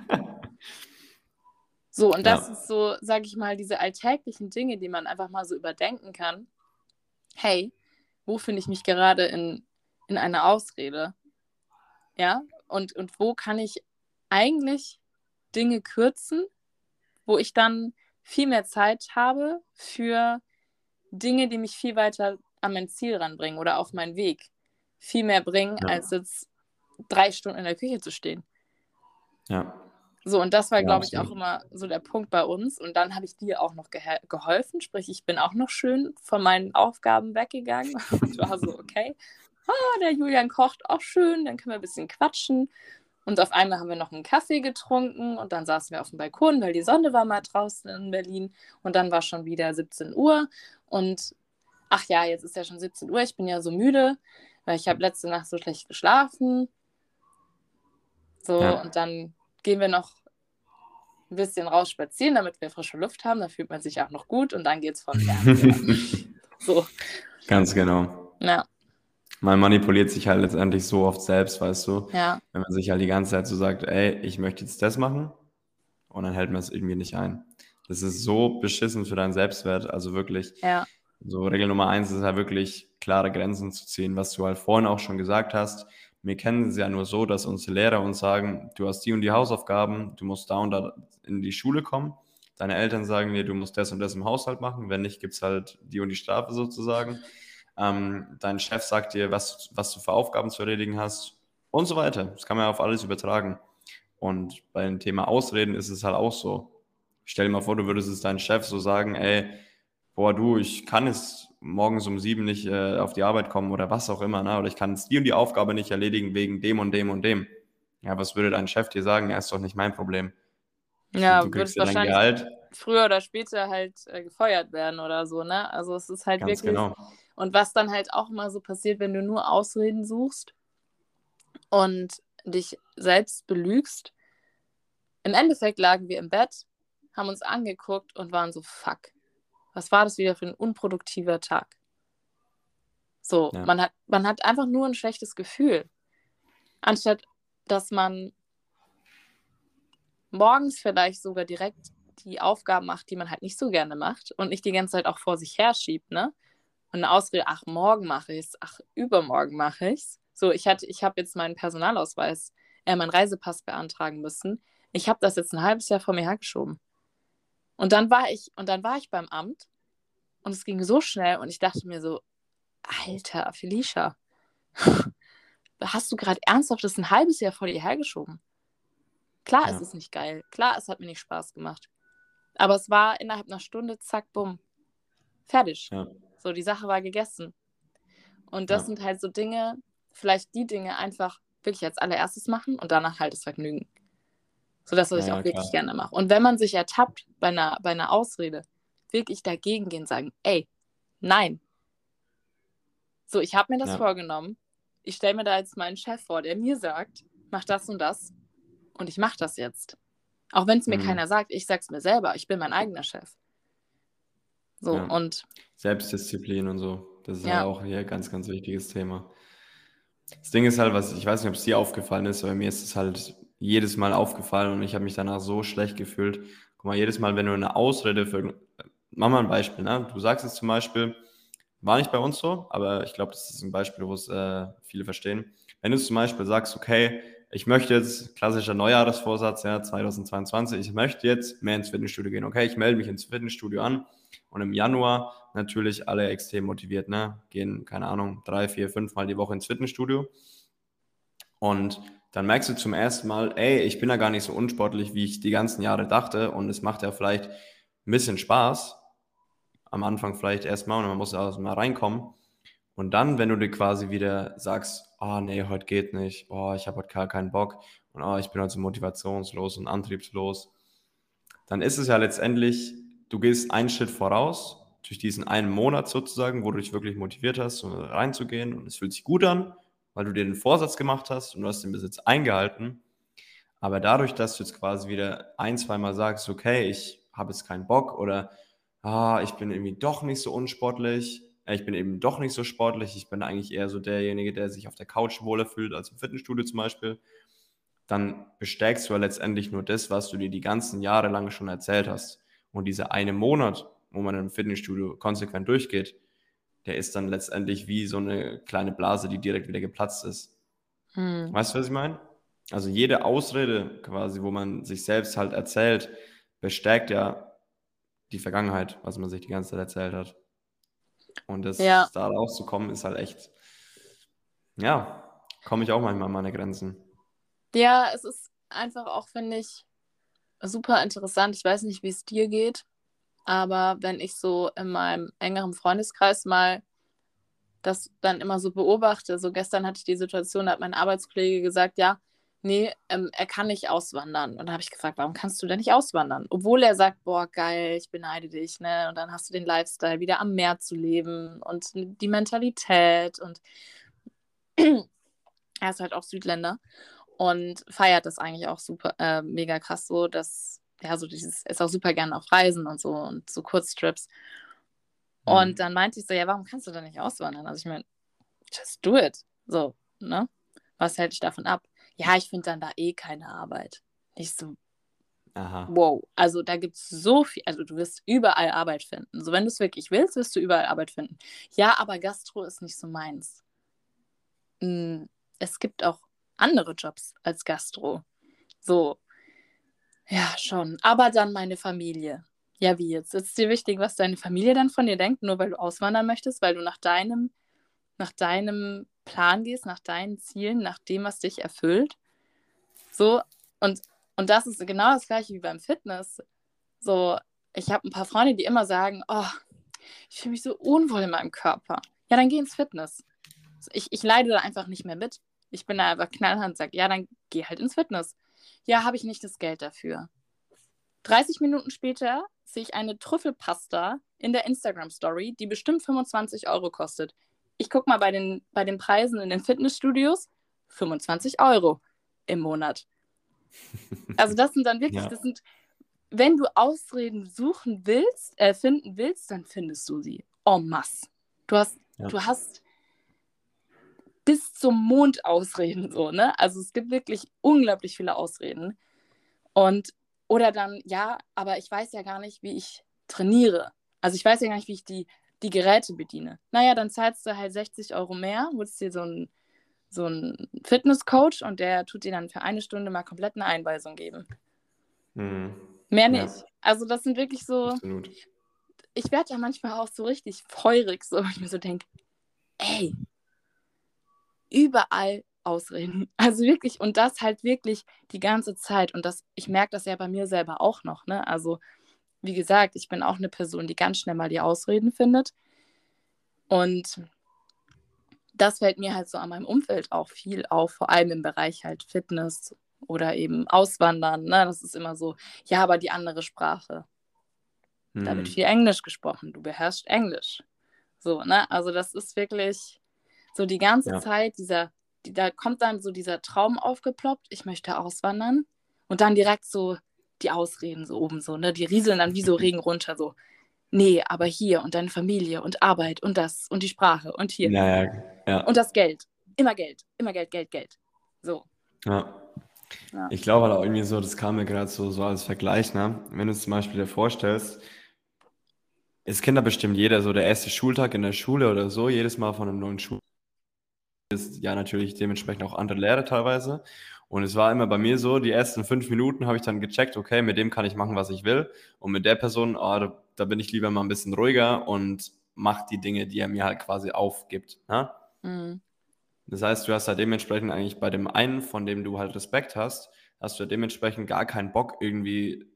So, und das Ja. ist so, sag ich mal, diese alltäglichen Dinge, die man einfach mal so überdenken kann. Hey, wo finde ich mich gerade in, in einer Ausrede? Ja, und, und wo kann ich eigentlich Dinge kürzen, wo ich dann viel mehr Zeit habe für Dinge, die mich viel weiter an mein Ziel ranbringen oder auf meinen Weg viel mehr bringen, Ja. als jetzt drei Stunden in der Küche zu stehen. Ja. So, und das war, Ja, glaube ich, auch immer so der Punkt bei uns. Und dann habe ich dir auch noch gehe geholfen, sprich, ich bin auch noch schön von meinen Aufgaben weggegangen und war so, okay, ah, der Julian kocht auch schön, dann können wir ein bisschen quatschen. Und auf einmal haben wir noch einen Kaffee getrunken und dann saßen wir auf dem Balkon, weil die Sonne war mal draußen in Berlin. Und dann war schon wieder 17 Uhr. Und ach ja, jetzt ist ja schon 17 Uhr, ich bin ja so müde, weil ich habe letzte Nacht so schlecht geschlafen. So, Ja. und dann gehen wir noch ein bisschen raus spazieren, damit wir frische Luft haben. Da fühlt man sich auch noch gut und dann geht's von Fernseher. so, Ganz genau. ja, Man manipuliert sich halt letztendlich so oft selbst, weißt du, ja, wenn man sich halt die ganze Zeit so sagt, ey, ich möchte jetzt das machen und dann hält man es irgendwie nicht ein. Das ist so beschissen für deinen Selbstwert, also wirklich. ja, So Regel Nummer eins ist halt wirklich klare Grenzen zu ziehen, was du halt vorhin auch schon gesagt hast. Wir kennen es ja nur so, dass unsere Lehrer uns sagen, du hast die und die Hausaufgaben, du musst da und da in die Schule kommen. Deine Eltern sagen dir, du musst das und das im Haushalt machen. Wenn nicht, gibt es halt die und die Strafe sozusagen. Ähm, dein Chef sagt dir, was, was du für Aufgaben zu erledigen hast und so weiter. Das kann man ja auf alles übertragen. Und bei dem Thema Ausreden ist es halt auch so. Stell dir mal vor, du würdest es deinem Chef so sagen, ey, boah, du, ich kann jetzt morgens um sieben nicht äh, auf die Arbeit kommen oder was auch immer, ne? oder ich kann jetzt die und die Aufgabe nicht erledigen wegen dem und dem und dem. Ja, was würde dein Chef dir sagen? Ja, ist doch nicht mein Problem. ja, du dein wahrscheinlich Gehalt. früher oder später halt äh, gefeuert werden oder so, ne? Also es ist halt Ganz wirklich. genau. Und was dann halt auch immer so passiert, wenn du nur Ausreden suchst und dich selbst belügst. Im Endeffekt lagen wir im Bett, haben uns angeguckt und waren so, fuck, was war das wieder für ein unproduktiver Tag? So, Ja. man, hat, man hat einfach nur ein schlechtes Gefühl. Anstatt dass man morgens vielleicht sogar direkt die Aufgaben macht, die man halt nicht so gerne macht und nicht die ganze Zeit auch vor sich her schiebt, ne? Und eine Ausrede, ach, morgen mache ich es, ach, übermorgen mache ich es. So, ich hatte, ich habe jetzt meinen Personalausweis, äh, meinen Reisepass beantragen müssen. Ich habe das jetzt ein halbes Jahr vor mir hergeschoben. Und dann war ich, und dann war ich beim Amt und es ging so schnell und ich dachte mir so, Alter, Felicia, hast du gerade ernsthaft das ein halbes Jahr vor dir hergeschoben? Klar Ja. ist es nicht geil. Klar, es hat mir nicht Spaß gemacht. Aber es war innerhalb einer Stunde, zack, bumm, fertig. Ja. So, die Sache war gegessen. Und das Ja. sind halt so Dinge, vielleicht die Dinge einfach wirklich als allererstes machen und danach halt das Vergnügen. So das, was Ja, ich auch wirklich klar. gerne mache. Und wenn man sich ertappt bei einer, bei einer Ausrede, wirklich dagegen gehen, sagen, ey, nein. So, ich habe mir das Ja. vorgenommen. Ich stelle mir da jetzt meinen Chef vor, der mir sagt, mach das und das. Und ich mache das jetzt. Auch wenn es mir Mhm. keiner sagt, ich sag's mir selber. Ich bin mein eigener Chef. So, Ja. und Selbstdisziplin und so. Das ist Ja. auch hier ein ganz, ganz wichtiges Thema. Das Ding ist halt, was ich weiß nicht, ob es dir aufgefallen ist, aber mir ist es halt jedes Mal aufgefallen und ich habe mich danach so schlecht gefühlt. Guck mal, jedes Mal, wenn du eine Ausrede für. Mach mal ein Beispiel, ne? Du sagst es zum Beispiel, war nicht bei uns so, aber ich glaube, das ist ein Beispiel, wo es äh, viele verstehen. Wenn du zum Beispiel sagst, okay, ich möchte jetzt, klassischer Neujahresvorsatz, ja, 2022, ich möchte jetzt mehr ins Fitnessstudio gehen. Okay, ich melde mich ins Fitnessstudio an und im Januar natürlich alle extrem motiviert, ne? Gehen, keine Ahnung, drei, vier, fünf Mal die Woche ins Fitnessstudio. Und dann merkst du zum ersten Mal, ey, ich bin ja gar nicht so unsportlich, wie ich die ganzen Jahre dachte. Und es macht ja vielleicht ein bisschen Spaß. Am Anfang vielleicht erstmal und man muss erstmal reinkommen. Und dann, wenn du dir quasi wieder sagst, oh nee, heute geht nicht, oh, ich habe heute gar keinen Bock. Und oh, ich bin heute so motivationslos und antriebslos, dann ist es ja letztendlich, du gehst einen Schritt voraus, durch diesen einen Monat sozusagen, wo du dich wirklich motiviert hast, so reinzugehen. Und es fühlt sich gut an, weil du dir den Vorsatz gemacht hast und du hast den bis jetzt eingehalten. Aber dadurch, dass du jetzt quasi wieder ein, zweimal sagst, okay, ich habe jetzt keinen Bock oder ah, ich bin irgendwie doch nicht so unsportlich, ich bin eben doch nicht so sportlich, ich bin eigentlich eher so derjenige, der sich auf der Couch wohler fühlt als im Fitnessstudio zum Beispiel, dann bestärkst du ja letztendlich nur das, was du dir die ganzen Jahre lang schon erzählt hast. Und dieser eine Monat, wo man im Fitnessstudio konsequent durchgeht, der ist dann letztendlich wie so eine kleine Blase, die direkt wieder geplatzt ist. hm, Weißt du, was ich meine? Also jede Ausrede quasi, wo man sich selbst halt erzählt, bestärkt ja die Vergangenheit, was man sich die ganze Zeit erzählt hat. Und das Ja. da rauszukommen, ist halt echt, ja, komme ich auch manchmal an meine Grenzen. Ja, es ist einfach auch, finde ich, super interessant. Ich weiß nicht, wie es dir geht, aber wenn ich so in meinem engeren Freundeskreis mal das dann immer so beobachte, so gestern hatte ich die Situation, da hat mein Arbeitskollege gesagt, ja, nee, ähm, er kann nicht auswandern. Und da habe ich gefragt, warum kannst du denn nicht auswandern? Obwohl er sagt, boah, geil, ich beneide dich, ne? Und dann hast du den Lifestyle, wieder am Meer zu leben und die Mentalität und er ist halt auch Südländer und feiert das eigentlich auch super, äh, mega krass so, dass, ja, so dieses, ist auch super gerne auf Reisen und so und so Kurztrips. Und Mhm. dann meinte ich so, ja, warum kannst du denn nicht auswandern? Also ich meine, just do it. So, ne? Was hält dich davon ab? Ja, ich finde dann da eh keine Arbeit. Ich so, Aha. wow, also da gibt es so viel, also du wirst überall Arbeit finden. So, wenn du es wirklich willst, wirst du überall Arbeit finden. Ja, aber Gastro ist nicht so meins. Mm, Es gibt auch andere Jobs als Gastro. So, ja, schon. Aber dann meine Familie. Ja, wie jetzt? Ist dir wichtig, was deine Familie dann von dir denkt, nur weil du auswandern möchtest, weil du nach deinem, nach deinem Plan gehst, nach deinen Zielen, nach dem, was dich erfüllt? So, und, und das ist genau das gleiche wie beim Fitness. So, ich habe ein paar Freunde, die immer sagen, oh, ich fühle mich so unwohl in meinem Körper. Ja, dann geh ins Fitness. Ich, ich leide da einfach nicht mehr mit. Ich bin da einfach knallhart und sage, ja, dann geh halt ins Fitness. Ja, habe ich nicht das Geld dafür. 30 Minuten später sehe ich eine Trüffelpasta in der Instagram-Story, die bestimmt 25 Euro kostet. Ich gucke mal bei den, bei den Preisen in den Fitnessstudios, 25 Euro im Monat. Also das sind dann wirklich, Ja. das sind wenn du Ausreden suchen willst, äh, finden willst, dann findest du sie. En masse. Du hast, Ja. du hast bis zum Mond Ausreden so, ne? Also es gibt wirklich unglaublich viele Ausreden. Und, oder dann, ja, aber ich weiß ja gar nicht, wie ich trainiere. Also ich weiß ja gar nicht, wie ich die, die Geräte bediene. Naja, dann zahlst du halt 60 Euro mehr, holst dir so einen so einen Fitnesscoach und der tut dir dann für eine Stunde mal komplett eine Einweisung geben. Mhm. Mehr Ja. nicht. Also das sind wirklich so, Absolut. ich werde da manchmal auch so richtig feurig, so, ich mir so denke, ey, überall Ausreden. Also wirklich, und das halt wirklich die ganze Zeit. Und das, ich merke das ja bei mir selber auch noch, ne? Also, wie gesagt, ich bin auch eine Person, die ganz schnell mal die Ausreden findet. Und das fällt mir halt so an meinem Umfeld auch viel auf, vor allem im Bereich halt Fitness oder eben Auswandern. Ne? Das ist immer so, ja, aber die andere Sprache. Da wird Mhm. viel Englisch gesprochen. Du beherrschst Englisch. So, ne? Also das ist wirklich so die ganze Ja. Zeit dieser, die, da kommt dann so dieser Traum aufgeploppt, ich möchte auswandern. Und dann direkt so die Ausreden so oben so, ne? Die rieseln dann wie so Regen runter, so. Nee, aber hier und deine Familie und Arbeit und das und die Sprache und hier Ja, ja, und das Geld. Immer Geld. Immer Geld, Geld, Geld. So. Ja. Ja. Ich glaube halt auch irgendwie so, das kam mir gerade so, so als Vergleich, ne? Wenn du zum Beispiel dir vorstellst, es kennt ja bestimmt jeder, so der erste Schultag in der Schule oder so, jedes Mal von einem neuen Schul ist ja natürlich dementsprechend auch andere Lehrer teilweise. Und es war immer bei mir so, die ersten fünf Minuten habe ich dann gecheckt, okay, mit dem kann ich machen, was ich will. Und mit der Person, oh, da, da bin ich lieber mal ein bisschen ruhiger und mache die Dinge, die er mir halt quasi aufgibt. Ne? Mhm. Das heißt, du hast halt dementsprechend eigentlich bei dem einen, von dem du halt Respekt hast, hast du dementsprechend gar keinen Bock, irgendwie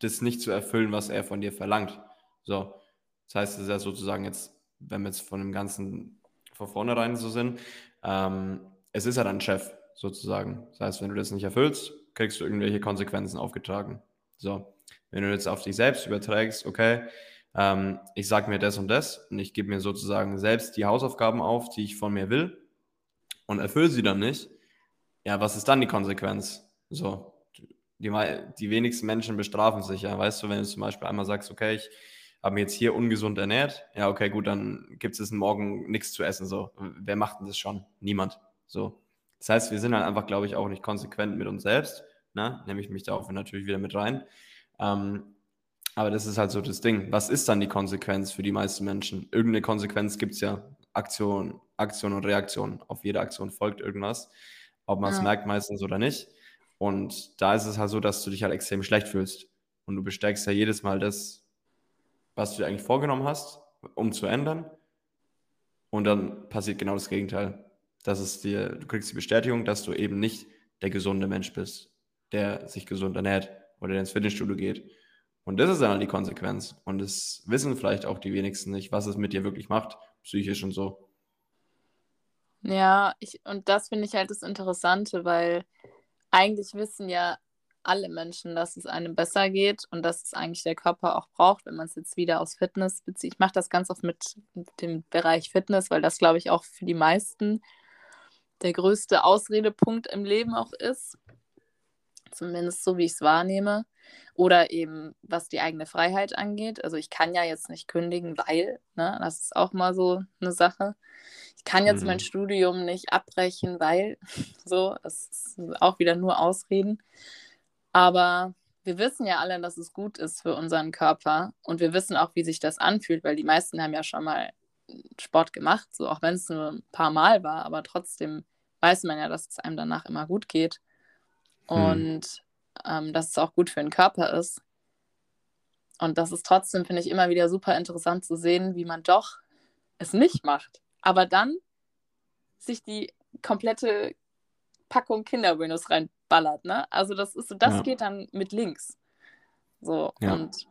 das nicht zu erfüllen, was er von dir verlangt. So. Das heißt, es ist ja sozusagen jetzt, wenn wir jetzt von dem Ganzen von vornherein so sind, ähm, es ist ja dann Chef, sozusagen. Das heißt, wenn du das nicht erfüllst, kriegst du irgendwelche Konsequenzen aufgetragen. So. Wenn du jetzt auf dich selbst überträgst, okay, ähm, ich sage mir das und das und ich gebe mir sozusagen selbst die Hausaufgaben auf, die ich von mir will und erfülle sie dann nicht, ja, was ist dann die Konsequenz? So, die, die wenigsten Menschen bestrafen sich, ja, weißt du, wenn du zum Beispiel einmal sagst, okay, ich habe mich jetzt hier ungesund ernährt, ja, okay, gut, dann gibt es morgen nichts zu essen, so. Wer macht denn das schon? Niemand, so. Das heißt, wir sind halt einfach, glaube ich, auch nicht konsequent mit uns selbst, ne? nehme ich mich da auch natürlich wieder mit rein. Ähm, aber das ist halt so das Ding. Was ist dann die Konsequenz für die meisten Menschen? Irgendeine Konsequenz gibt es ja. Aktion, Aktion und Reaktion. Auf jede Aktion folgt irgendwas. Ob man es Ja. merkt meistens oder nicht. Und da ist es halt so, dass du dich halt extrem schlecht fühlst. Und du bestärkst ja jedes Mal das, was du dir eigentlich vorgenommen hast, um zu ändern. Und dann passiert genau das Gegenteil. Das ist dir, du kriegst die Bestätigung, dass du eben nicht der gesunde Mensch bist, der sich gesund ernährt oder der ins Fitnessstudio geht. Und das ist dann die Konsequenz. Und das wissen vielleicht auch die wenigsten nicht, was es mit dir wirklich macht, psychisch und so. Ja, ich, und das finde ich halt das Interessante, weil eigentlich wissen ja alle Menschen, dass es einem besser geht und dass es eigentlich der Körper auch braucht, wenn man es jetzt wieder aus Fitness bezieht. Ich mache das ganz oft mit dem Bereich Fitness, weil das, glaube ich, auch für die meisten der größte Ausredepunkt im Leben auch ist. Zumindest so, wie ich es wahrnehme. Oder eben, was die eigene Freiheit angeht. Also ich kann ja jetzt nicht kündigen, weil, ne, das ist auch mal so eine Sache. Ich kann jetzt Mhm. mein Studium nicht abbrechen, weil, so, das ist auch wieder nur Ausreden. Aber wir wissen ja alle, dass es gut ist für unseren Körper. Und wir wissen auch, wie sich das anfühlt, weil die meisten haben ja schon mal Sport gemacht, so auch wenn es nur ein paar Mal war, aber trotzdem weiß man ja, dass es einem danach immer gut geht. Und ähm, dass es auch gut für den Körper ist. Und das ist trotzdem, finde ich, immer wieder super interessant zu sehen, wie man doch es nicht macht, aber dann sich die komplette Packung Kinderbuenos reinballert, ne? Also das ist so, das Ja. geht dann mit links. So, Ja. und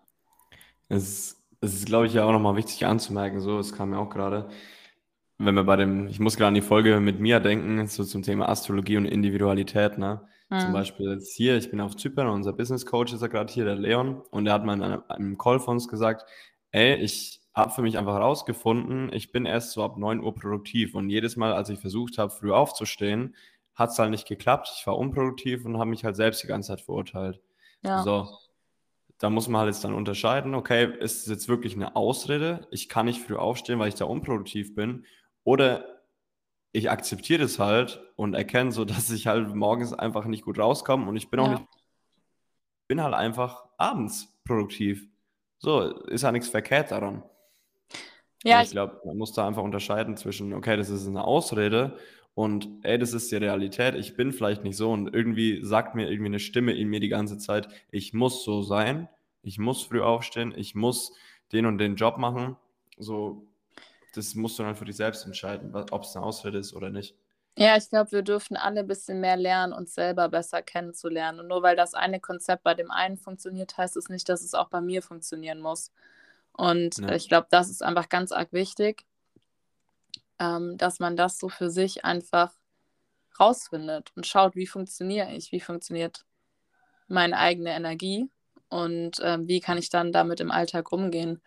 Es ist, es ist glaube ich, ja auch nochmal wichtig anzumerken, so, es kam mir auch gerade, wenn wir bei dem, ich muss gerade an die Folge mit Mia denken, so zum Thema Astrologie und Individualität, ne? Zum hm, Beispiel jetzt hier, ich bin auf Zypern, unser Business Coach ist ja gerade hier, der Leon, und der hat mal in einem, einem Call von uns gesagt, ey, ich habe für mich einfach herausgefunden, ich bin erst so ab 9 Uhr produktiv und jedes Mal, als ich versucht habe, früh aufzustehen, hat es halt nicht geklappt, ich war unproduktiv und habe mich halt selbst die ganze Zeit verurteilt. ja. So. da muss man halt jetzt dann unterscheiden, okay, ist es jetzt wirklich eine Ausrede, ich kann nicht früh aufstehen, weil ich da unproduktiv bin, oder ich akzeptiere das halt und erkenne so, dass ich halt morgens einfach nicht gut rauskomme und ich bin auch Ja. nicht, bin halt einfach abends produktiv. So, ist ja nichts verkehrt daran. Ja, ich, glaube, man muss da einfach unterscheiden zwischen, okay, das ist eine Ausrede und ey, das ist die Realität. Ich bin vielleicht nicht so und irgendwie sagt mir irgendwie eine Stimme in mir die ganze Zeit, ich muss so sein, ich muss früh aufstehen, ich muss den und den Job machen. So, das musst du dann für dich selbst entscheiden, ob es eine Ausrede ist oder nicht. ja, ich glaube, wir dürfen alle ein bisschen mehr lernen, uns selber besser kennenzulernen. Und nur weil das eine Konzept bei dem einen funktioniert, heißt es nicht, dass es auch bei mir funktionieren muss. Und Ja. ich glaube, das ist einfach ganz arg wichtig, ähm, dass man das so für sich einfach rausfindet und schaut, wie funktioniere ich, wie funktioniert meine eigene Energie und ähm, wie kann ich dann damit im Alltag umgehen.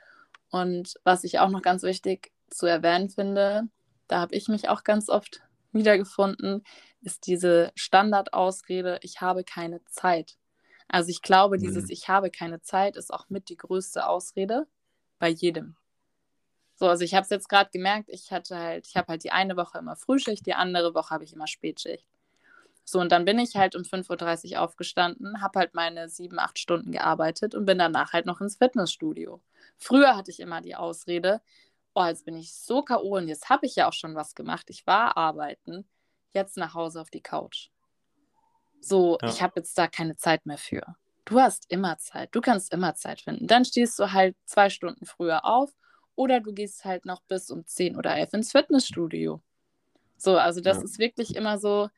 Und was ich auch noch ganz wichtig zu erwähnen finde, da habe ich mich auch ganz oft wiedergefunden, ist diese Standardausrede, ich habe keine Zeit. Also ich glaube, dieses Mhm. Ich habe keine Zeit ist auch mit die größte Ausrede bei jedem. So, also ich habe es jetzt gerade gemerkt, ich hatte halt, ich habe halt die eine Woche immer Frühschicht, die andere Woche habe ich immer Spätschicht. So, und dann bin ich halt um 5.30 Uhr aufgestanden, habe halt meine sieben, acht Stunden gearbeitet und bin danach halt noch ins Fitnessstudio. Früher hatte ich immer die Ausrede, oh, jetzt bin ich so K.O. und jetzt habe ich ja auch schon was gemacht. Ich war arbeiten, jetzt nach Hause auf die Couch. So, Ja. ich habe jetzt da keine Zeit mehr für. Du hast immer Zeit, du kannst immer Zeit finden. Dann stehst du halt zwei Stunden früher auf oder du gehst halt noch bis um 10 oder 11 ins Fitnessstudio. So, also das Ja. ist wirklich immer so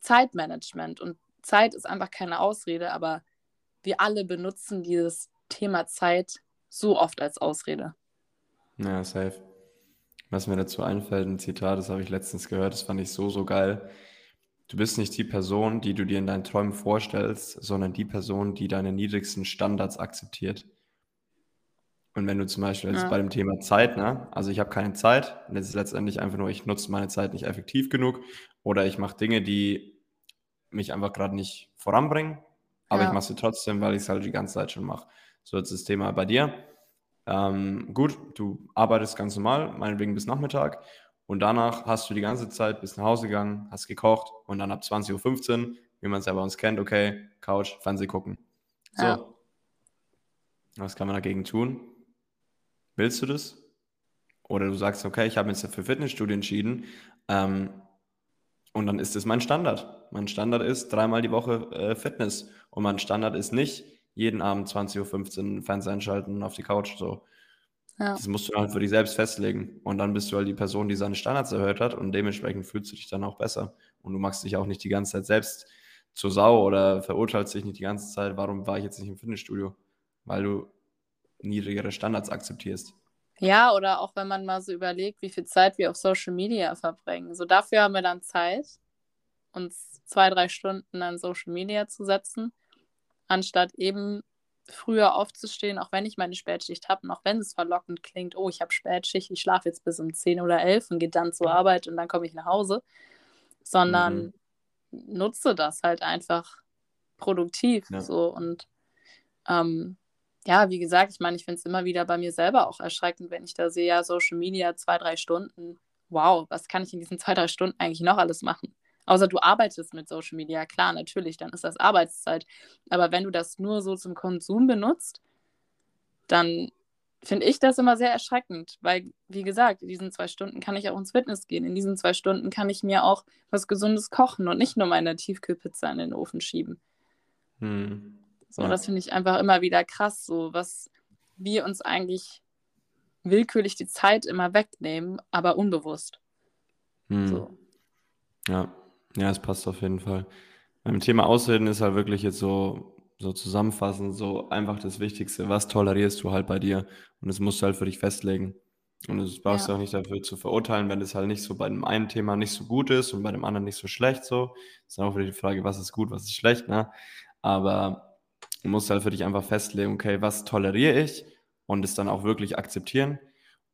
Zeitmanagement und Zeit ist einfach keine Ausrede, aber wir alle benutzen dieses Thema Zeit so oft als Ausrede. Ja, safe. Was mir dazu einfällt, ein Zitat, das habe ich letztens gehört, das fand ich so, so geil. Du bist nicht die Person, die du dir in deinen Träumen vorstellst, sondern die Person, die deine niedrigsten Standards akzeptiert. Und wenn du zum Beispiel jetzt Ja. bei dem Thema Zeit, ne, also ich habe keine Zeit, und das ist letztendlich einfach nur, ich nutze meine Zeit nicht effektiv genug oder ich mache Dinge, die mich einfach gerade nicht voranbringen, aber Ja. ich mache sie trotzdem, weil ich es halt die ganze Zeit schon mache. So, jetzt das Thema bei dir. Ähm, gut, du arbeitest ganz normal, meinetwegen bis Nachmittag und danach hast du die ganze Zeit bis nach Hause gegangen, hast gekocht und dann ab 20.15 Uhr, wie man es ja bei uns kennt, okay, Couch, Fernseh gucken. So. Ja. Was kann man dagegen tun? Willst du das? Oder du sagst, okay, ich habe mich jetzt für Fitnessstudio entschieden ähm, und dann ist das mein Standard. Mein Standard ist dreimal die Woche äh, Fitness und mein Standard ist nicht jeden Abend 20.15 Uhr Fernseher einschalten auf die Couch. So. Ja. Das musst du halt für dich selbst festlegen. Und dann bist du halt die Person, die seine Standards erhöht hat und dementsprechend fühlst du dich dann auch besser. Und du machst dich auch nicht die ganze Zeit selbst zur Sau oder verurteilst dich nicht die ganze Zeit, warum war ich jetzt nicht im Fitnessstudio? Weil du niedrigere Standards akzeptierst. Ja, oder auch wenn man mal so überlegt, wie viel Zeit wir auf Social Media verbringen. So dafür haben wir dann Zeit, uns zwei, drei Stunden an Social Media zu setzen, anstatt eben früher aufzustehen, auch wenn ich meine Spätschicht habe und auch wenn es verlockend klingt, oh, ich habe Spätschicht, ich schlafe jetzt bis um 10 oder 11 und gehe dann zur Arbeit und dann komme ich nach Hause, sondern nutze das halt einfach produktiv Ja. so und ähm, ja, wie gesagt, ich meine, ich finde es immer wieder bei mir selber auch erschreckend, wenn ich da sehe, ja, Social Media zwei, drei Stunden. Wow, was kann ich in diesen zwei, drei Stunden eigentlich noch alles machen? Außer du arbeitest mit Social Media, klar, natürlich, dann ist das Arbeitszeit. Aber wenn du das nur so zum Konsum benutzt, dann finde ich das immer sehr erschreckend, weil, wie gesagt, in diesen zwei Stunden kann ich auch ins Fitness gehen. In diesen zwei Stunden kann ich mir auch was Gesundes kochen und nicht nur meine Tiefkühlpizza in den Ofen schieben. Hm. So, Ja. das finde ich einfach immer wieder krass, so was wir uns eigentlich willkürlich die Zeit immer wegnehmen, aber unbewusst. Hm. So. Ja, ja, es passt auf jeden Fall. Beim Thema Ausreden ist halt wirklich jetzt so, so zusammenfassend, so einfach das Wichtigste. Was tolerierst du halt bei dir? Und das musst du halt für dich festlegen. Und das brauchst du Ja. auch nicht dafür zu verurteilen, wenn es halt nicht so bei dem einen Thema nicht so gut ist und bei dem anderen nicht so schlecht so. Ist dann auch wieder die Frage, was ist gut, was ist schlecht, ne? Aber du musst halt für dich einfach festlegen, okay, was toleriere ich und es dann auch wirklich akzeptieren.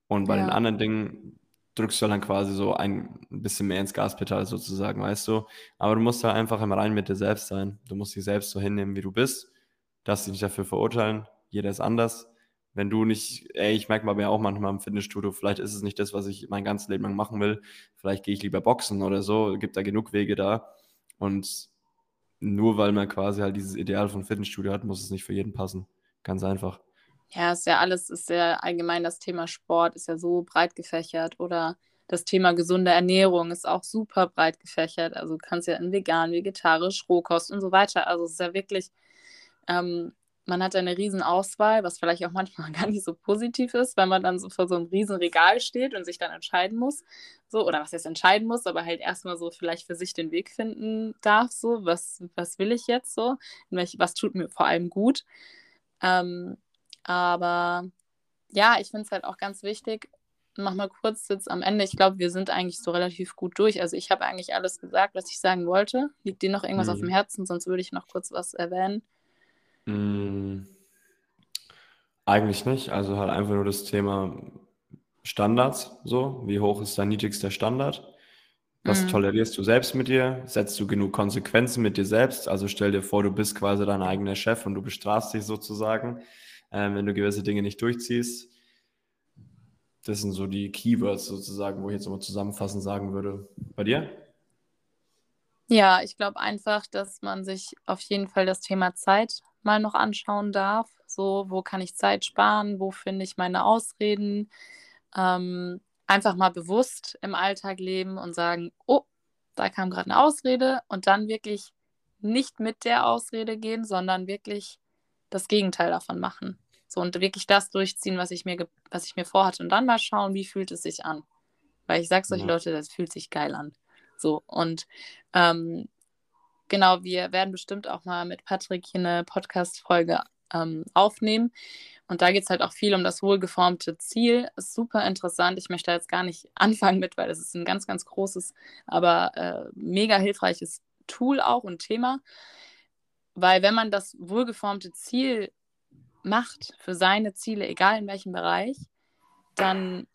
Und bei den Ja. anderen Dingen drückst du dann quasi so ein bisschen mehr ins Gaspedal sozusagen, weißt du? Aber du musst halt einfach im Rein mit dir selbst sein. Du musst dich selbst so hinnehmen, wie du bist. darfst dich nicht dafür verurteilen. Jeder ist anders. Wenn du nicht, ey, ich merke mal ja auch manchmal im Fitnessstudio, vielleicht ist es nicht das, was ich mein ganzes Leben lang machen will. Vielleicht gehe ich lieber boxen oder so. Gibt da genug Wege da. Und nur weil man quasi halt dieses Ideal von Fitnessstudio hat, muss es nicht für jeden passen. Ganz einfach. Ja, ist ja alles, ist ja allgemein das Thema Sport, ist ja so breit gefächert oder das Thema gesunde Ernährung ist auch super breit gefächert. Also kannst ja in vegan, vegetarisch, Rohkost und so weiter. Also es ist ja wirklich, ähm, man hat eine riesen Auswahl, was vielleicht auch manchmal gar nicht so positiv ist, wenn man dann so vor so einem riesen Regal steht und sich dann entscheiden muss. So, oder was jetzt entscheiden muss, aber halt erstmal so vielleicht für sich den Weg finden darf, so, was, was will ich jetzt so, was tut mir vor allem gut. Ähm, aber ja, ich finde es halt auch ganz wichtig, noch mal kurz jetzt am Ende. Ich glaube, wir sind eigentlich so relativ gut durch. Also ich habe eigentlich alles gesagt, was ich sagen wollte. Liegt dir noch irgendwas mhm. auf dem Herzen? Sonst würde ich noch kurz was erwähnen. Mhm. Eigentlich nicht. Also halt einfach nur das Thema Standards. So, wie hoch ist dein niedrigster Standard? Was mhm. tolerierst du selbst mit dir? Setzt du genug Konsequenzen mit dir selbst? Also stell dir vor, du bist quasi dein eigener Chef und du bestrafst dich sozusagen, äh, wenn du gewisse Dinge nicht durchziehst das sind so die Keywords sozusagen, wo ich jetzt mal zusammenfassend sagen würde. Bei dir? Ja, ich glaube einfach, dass man sich auf jeden Fall das Thema Zeit mal noch anschauen darf. So, wo kann ich Zeit sparen? Wo finde ich meine Ausreden? Ähm, einfach mal bewusst im Alltag leben und sagen, oh, da kam gerade eine Ausrede und dann wirklich nicht mit der Ausrede gehen, sondern wirklich das Gegenteil davon machen. So und wirklich das durchziehen, was ich mir, was ich mir vorhatte. Und dann mal schauen, wie fühlt es sich an. Weil ich sage euch, ja. Leute, das fühlt sich geil an. So, und ähm, genau, wir werden bestimmt auch mal mit Patrick hier eine Podcast-Folge ähm, aufnehmen. Und da geht es halt auch viel um das wohlgeformte Ziel. Ist super interessant. Ich möchte da jetzt gar nicht anfangen mit, weil es ist ein ganz, ganz großes, aber äh, mega hilfreiches Tool auch und Thema. Weil wenn man das wohlgeformte Ziel macht für seine Ziele, egal in welchem Bereich, dann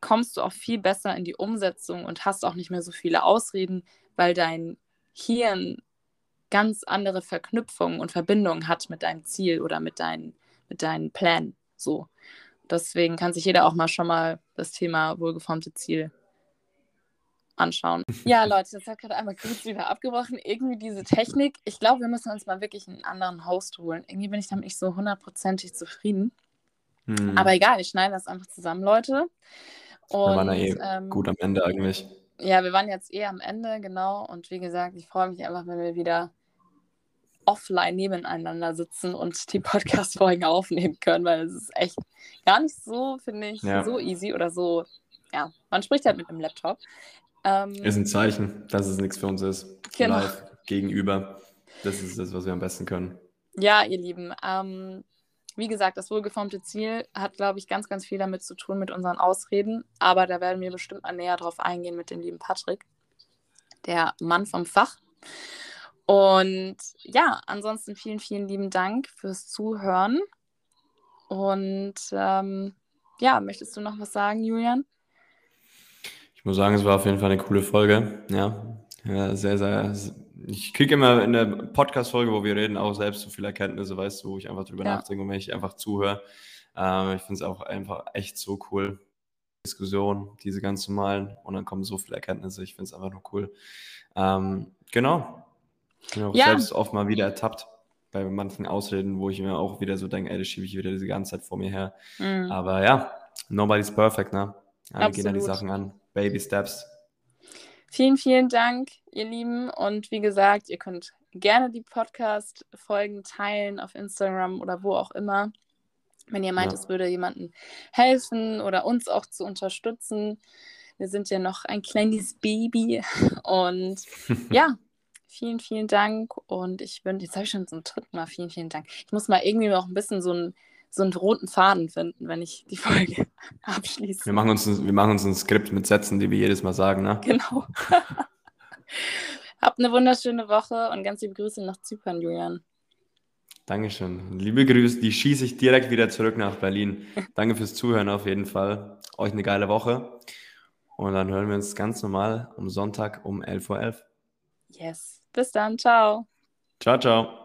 kommst du auch viel besser in die Umsetzung und hast auch nicht mehr so viele Ausreden, weil dein Hirn ganz andere Verknüpfungen und Verbindungen hat mit deinem Ziel oder mit, dein, mit deinen Plänen. So. Deswegen kann sich jeder auch mal schon mal das Thema wohlgeformte Ziel anschauen. Ja, Leute, das hat gerade einmal kurz wieder abgebrochen. Irgendwie diese Technik. Ich glaube, wir müssen uns mal wirklich einen anderen Host holen. Irgendwie bin ich damit nicht so hundertprozentig zufrieden. Hm. Aber egal, ich schneide das einfach zusammen, Leute. Und, wir waren ja eh ähm, gut am Ende eigentlich. Ja, wir waren jetzt eh am Ende, genau. Und wie gesagt, ich freue mich einfach, wenn wir wieder offline nebeneinander sitzen und die Podcast-Folgen aufnehmen können, weil es ist echt gar nicht so, finde ich, ja. so easy oder so. Ja, man spricht halt mit einem Laptop. Ähm, ist ein Zeichen, dass es nichts für uns ist. Genau. Live gegenüber. Das ist das, was wir am besten können. Ja, ihr Lieben. Ähm, wie gesagt, das wohlgeformte Ziel hat, glaube ich, ganz, ganz viel damit zu tun mit unseren Ausreden. Aber da werden wir bestimmt mal näher drauf eingehen mit dem lieben Patrick, der Mann vom Fach. Und ja, ansonsten vielen, vielen lieben Dank fürs Zuhören. Und ähm, ja, möchtest du noch was sagen, Julian? Ich muss sagen, es war auf jeden Fall eine coole Folge. Ja, ja sehr, sehr. Ich kriege immer in der Podcast-Folge, wo wir reden, auch selbst so viele Erkenntnisse, weißt du, wo ich einfach drüber ja. nachdenke und wenn ich einfach zuhöre. Ähm, ich finde es auch einfach echt so cool. Diskussion, diese ganz normalen, und dann kommen so viele Erkenntnisse. Ich finde es einfach nur cool. Ähm, genau. Ich bin auch ja. selbst oft mal wieder ertappt bei manchen Ausreden, wo ich mir auch wieder so denke, ey, das schiebe ich wieder diese ganze Zeit vor mir her. Mhm. Aber ja, nobody's perfect, ne? Wir gehen da die Sachen an. Baby Steps. Vielen, vielen Dank, ihr Lieben. Und wie gesagt, ihr könnt gerne die Podcast-Folgen teilen auf Instagram oder wo auch immer. Wenn ihr meint, ja. es würde jemandem helfen oder uns auch zu unterstützen. Wir sind ja noch ein kleines Baby. Und ja, vielen, vielen Dank. Und ich bin, jetzt habe ich schon zum dritten Mal vielen, vielen Dank. Ich muss mal irgendwie noch ein bisschen so ein so einen roten Faden finden, wenn ich die Folge abschließe. Wir machen uns ein, wir machen uns ein Skript mit Sätzen, die wir jedes Mal sagen, ne? Genau. Habt eine wunderschöne Woche und ganz liebe Grüße nach Zypern, Julian. Dankeschön. Liebe Grüße, die schieße ich direkt wieder zurück nach Berlin. Danke fürs Zuhören auf jeden Fall. Euch eine geile Woche. Und dann hören wir uns ganz normal am Sonntag um 11.11 Uhr. Yes. Bis dann. Ciao. Ciao, ciao.